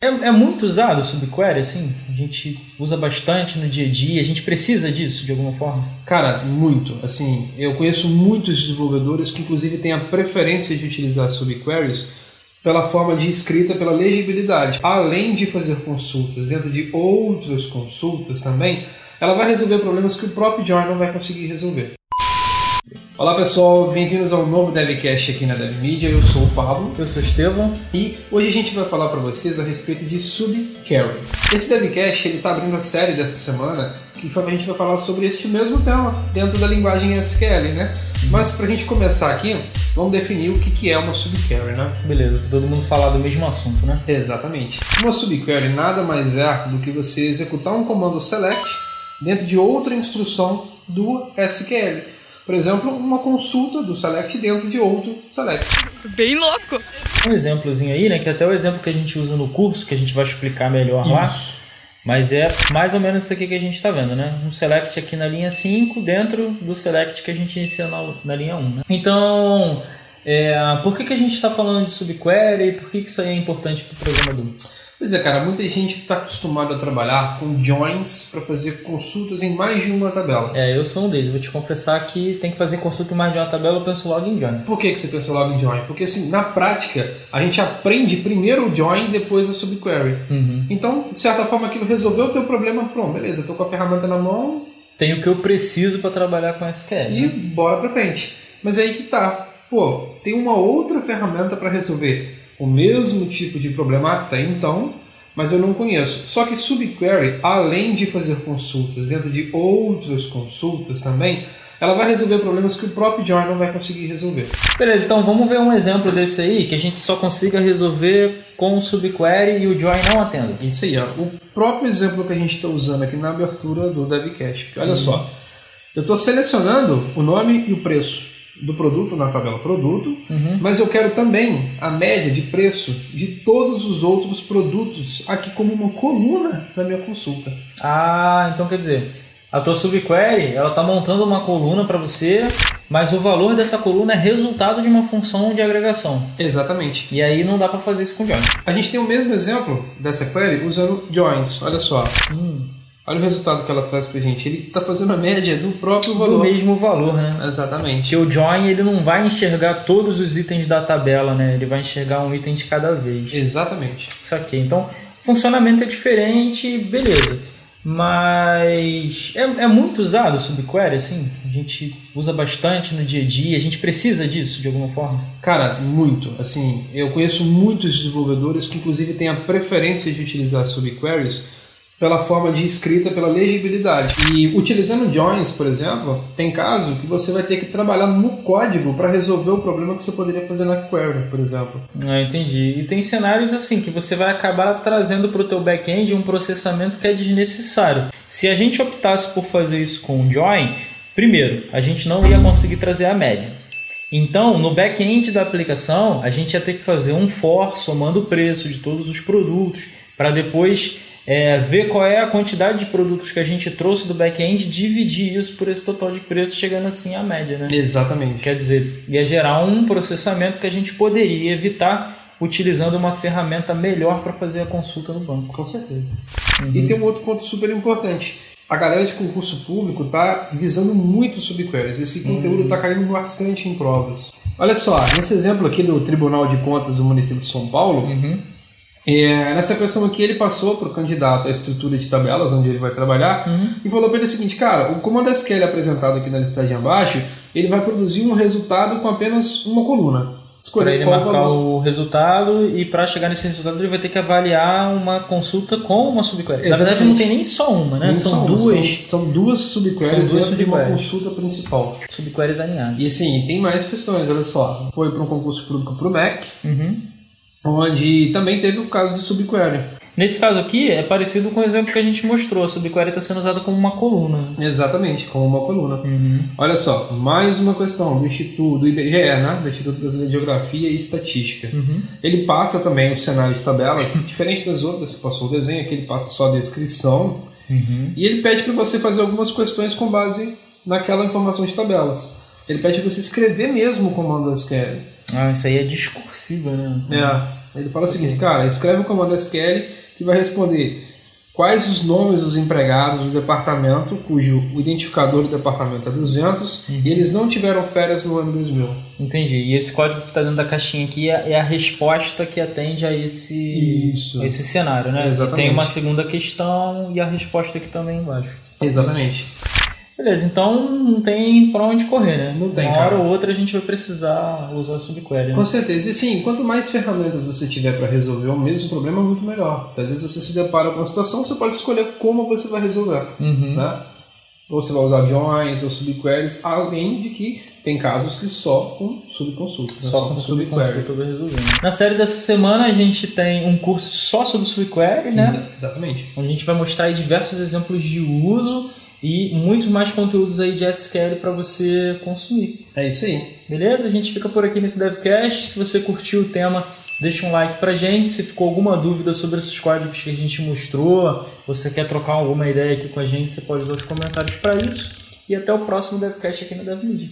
É, é, muito usado o subquery, assim? A gente usa bastante no dia a dia, a gente precisa disso de alguma forma? Cara, muito. Assim, eu conheço muitos desenvolvedores que inclusive têm a preferência de utilizar subqueries pela forma de escrita, pela legibilidade. Além de fazer consultas dentro de outras consultas também, ela vai resolver problemas que o próprio Join não vai conseguir resolver. Olá pessoal, bem-vindos ao novo DevCast aqui na DevMedia. Eu sou o Pablo. Eu sou o Estevão. E hoje a gente vai falar para vocês a respeito de subcarry. Esse DevCast está abrindo a série dessa semana que a gente vai falar sobre este mesmo tema dentro da linguagem SQL, né? Mas para a gente começar aqui, vamos definir o que é uma subquery, né? Beleza, para todo mundo falar do mesmo assunto, né? Exatamente. Uma subquery nada mais é do que você executar um comando select dentro de outra instrução do SQL. Por exemplo, uma consulta do select dentro de outro select. Bem louco! Um exemplozinho aí, né? Que é até o exemplo que a gente usa no curso, que a gente vai explicar melhor isso. lá. Mas é mais ou menos isso aqui que a gente está vendo, né? Um select aqui na linha 5 dentro do select que a gente inicia na, na linha 1. Né? Então, é, por que, que a gente está falando de subquery? Por que, que isso aí é importante para o programador? Pois é, cara, muita gente está acostumada a trabalhar com joins para fazer consultas em mais de uma tabela. É, eu sou um deles. Vou te confessar que tem que fazer consulta em mais de uma tabela, eu penso logo em join. Por que, que você pensa logo em join? Porque, assim, na prática, a gente aprende primeiro o join, depois a subquery. Uhum. Então, de certa forma, aquilo resolveu o teu problema, pronto, beleza, estou com a ferramenta na mão. Tenho o que eu preciso para trabalhar com SQL. E né? bora para frente. Mas aí que tá. Pô, tem uma outra ferramenta para resolver o mesmo tipo de problema até então, mas eu não conheço. Só que subquery, além de fazer consultas dentro de outras consultas também, ela vai resolver problemas que o próprio Join não vai conseguir resolver. Beleza, então vamos ver um exemplo desse aí que a gente só consiga resolver com o subquery e o Join não atenda. Isso aí, ó. o próprio exemplo que a gente está usando aqui na abertura do DevCast. Porque olha uhum. só, eu estou selecionando o nome e o preço do produto na tabela produto, uhum. mas eu quero também a média de preço de todos os outros produtos aqui como uma coluna na minha consulta. Ah, então quer dizer, a tua subquery ela está montando uma coluna para você, mas o valor dessa coluna é resultado de uma função de agregação. Exatamente. E aí não dá para fazer isso com joins. A gente tem o mesmo exemplo dessa query usando joins. Olha só. Hum. Olha o resultado que ela traz pra gente. Ele está fazendo a média do próprio valor. Do mesmo valor, né? Exatamente. Porque o join ele não vai enxergar todos os itens da tabela, né? Ele vai enxergar um item de cada vez. Exatamente. Isso aqui. Então, funcionamento é diferente, beleza. Mas é, é muito usado o subquery, assim? A gente usa bastante no dia a dia, a gente precisa disso de alguma forma? Cara, muito. Assim, eu conheço muitos desenvolvedores que inclusive têm a preferência de utilizar subqueries pela forma de escrita, pela legibilidade. E utilizando joins, por exemplo, tem caso que você vai ter que trabalhar no código para resolver o problema que você poderia fazer na query, por exemplo. Ah, entendi. E tem cenários assim que você vai acabar trazendo para o teu back-end um processamento que é desnecessário. Se a gente optasse por fazer isso com um join, primeiro, a gente não ia conseguir trazer a média. Então, no back-end da aplicação, a gente ia ter que fazer um for somando o preço de todos os produtos para depois é, ver qual é a quantidade de produtos que a gente trouxe do back-end, dividir isso por esse total de preço, chegando assim à média, né? Exatamente. Quer dizer, ia gerar um processamento que a gente poderia evitar utilizando uma ferramenta melhor para fazer a consulta no banco. Com certeza. Uhum. E tem um outro ponto super importante. A galera de concurso público está visando muito subqueries. Esse conteúdo está uhum. caindo bastante em provas. Olha só, nesse exemplo aqui do Tribunal de Contas do município de São Paulo, uhum é, nessa questão aqui, ele passou para o candidato a estrutura de tabelas, onde ele vai trabalhar, uhum. e falou para ele o seguinte: cara, o comando SQL apresentado aqui na listagem abaixo, ele vai produzir um resultado com apenas uma coluna. Escolher ele marcar valor. o resultado e para chegar nesse resultado ele vai ter que avaliar uma consulta com uma subquery. Exatamente. Na verdade não tem nem só uma, né? São, duas. São, são, duas subqueries dentro de uma consulta principal. Subqueries alinhadas. E assim, tem mais questões, olha só. Foi para um concurso público para o Mac. Uhum onde também teve o caso de subquery. Nesse caso aqui, é parecido com o exemplo que a gente mostrou. A subquery está sendo usada como uma coluna. Exatamente, como uma coluna. Uhum. Olha só, mais uma questão do Instituto, do IBGE, né? do Instituto Brasileiro de Geografia e Estatística. Uhum. Ele passa também o cenário de tabelas, diferente das outras, passou o desenho aqui, ele passa só a descrição. Uhum. E ele pede para você fazer algumas questões com base naquela informação de tabelas. Ele pede você escrever mesmo o comando SQL. Ah, isso aí é discursiva, né? É, Ele fala Isso o seguinte, aqui. cara, escreve o comando SQL que vai responder quais os nomes dos empregados do departamento cujo identificador do departamento é 200 uhum. e eles não tiveram férias no ano 2000. Entendi. E esse código que está dentro da caixinha aqui é, é, a resposta que atende a esse, Isso. esse cenário, né? Exatamente. tem uma segunda questão e a resposta aqui também embaixo. Exatamente. Isso. Beleza, então não tem para onde correr, né? Não tem. Uma hora ou outra a gente vai precisar usar subquery. Né? Com certeza. E sim, quanto mais ferramentas você tiver para resolver o mesmo problema, muito melhor. Às vezes você se depara com uma situação, você pode escolher como você vai resolver. Uhum. Né? Ou você vai usar joins ou subqueries, além de que tem casos que só com subconsulta. Né? Só, só, com subconsulta vai resolver. Né? Na série dessa semana a gente tem um curso só sobre subquery, né? Exa exatamente. Onde a gente vai mostrar diversos exemplos de uso e muitos mais conteúdos aí de SQL para você consumir. É isso aí. Beleza? A gente fica por aqui nesse DevCast. Se você curtiu o tema, deixa um like pra gente. Se ficou alguma dúvida sobre esses códigos que a gente mostrou, você quer trocar alguma ideia aqui com a gente, você pode usar os comentários para isso. E até o próximo DevCast aqui no DevMedia.